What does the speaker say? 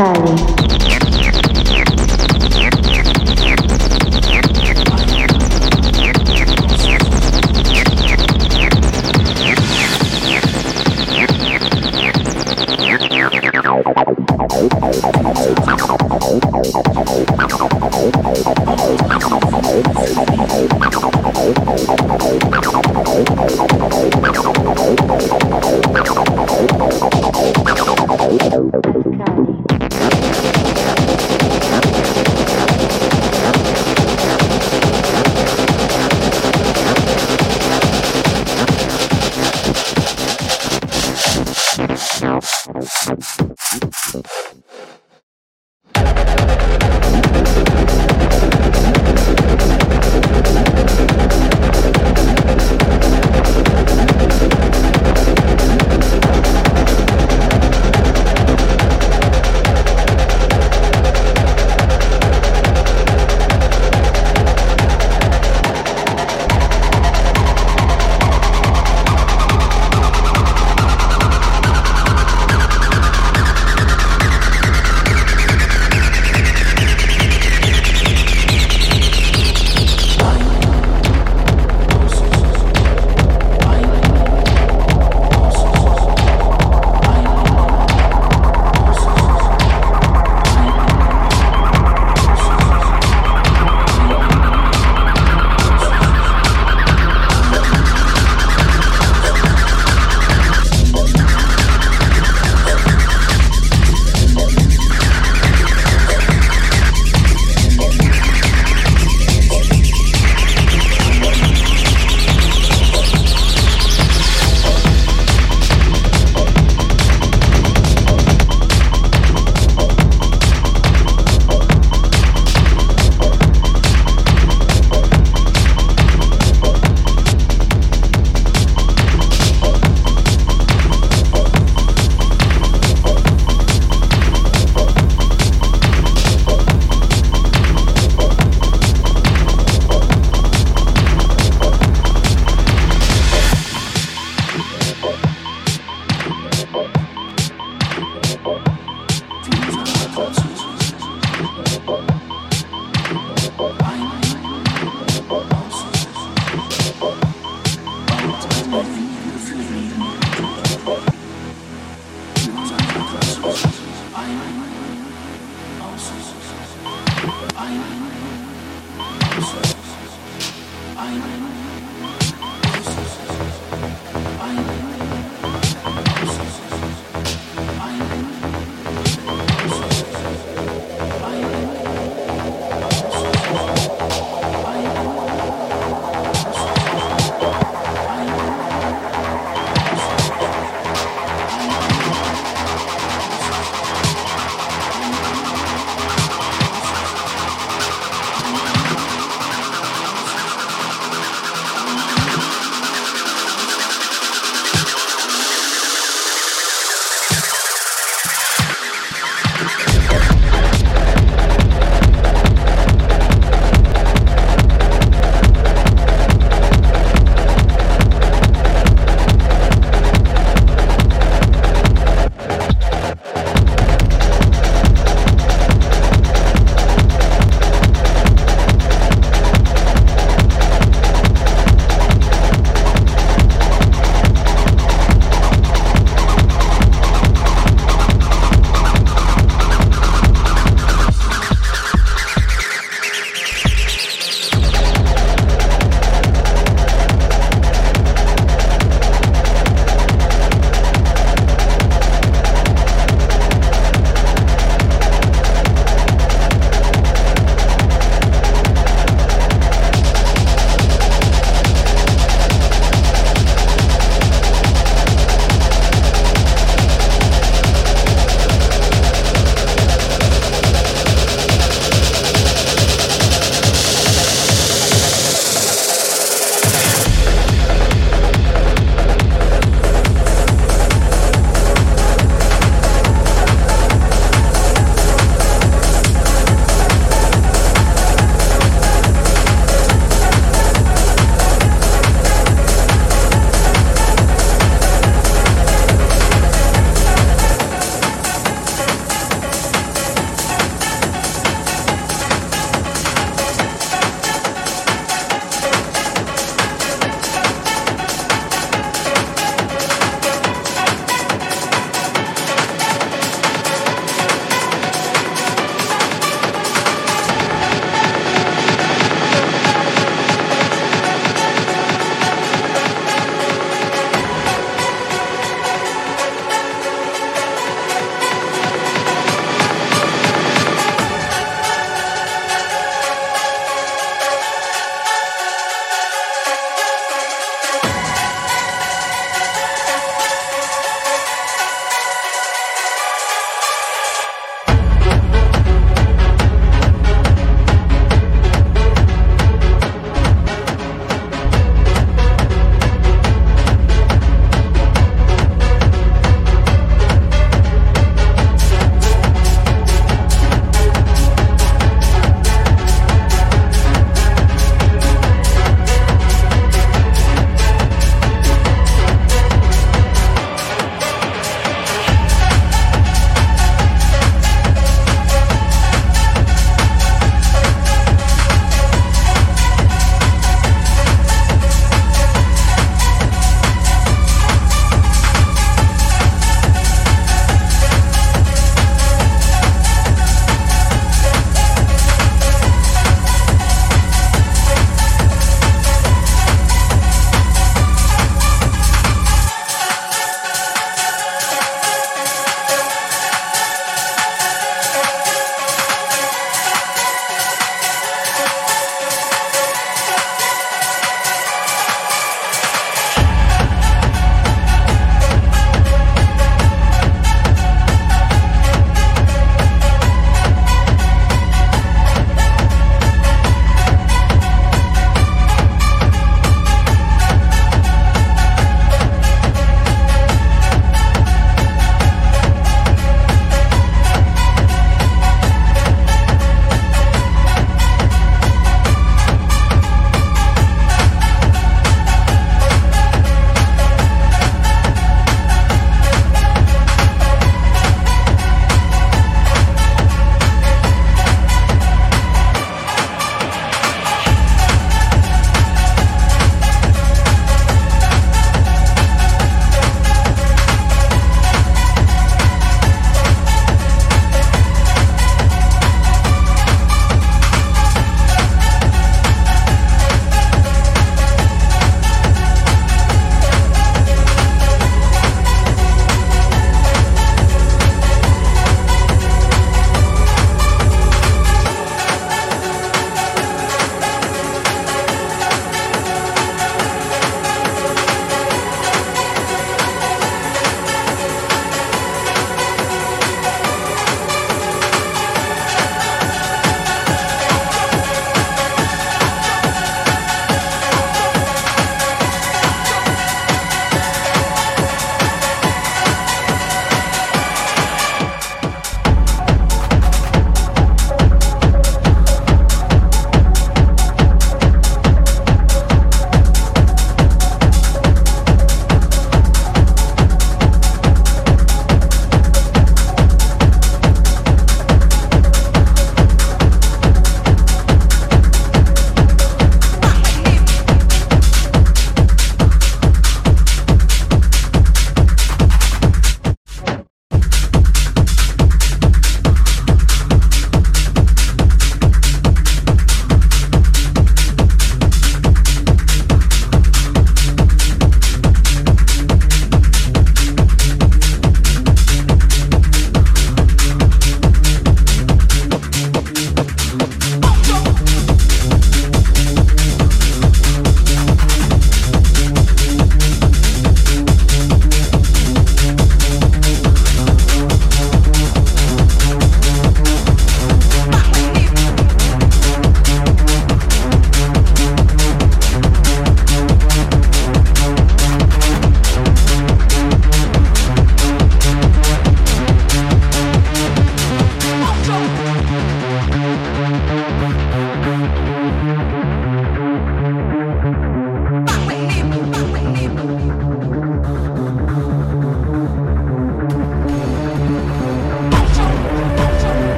带领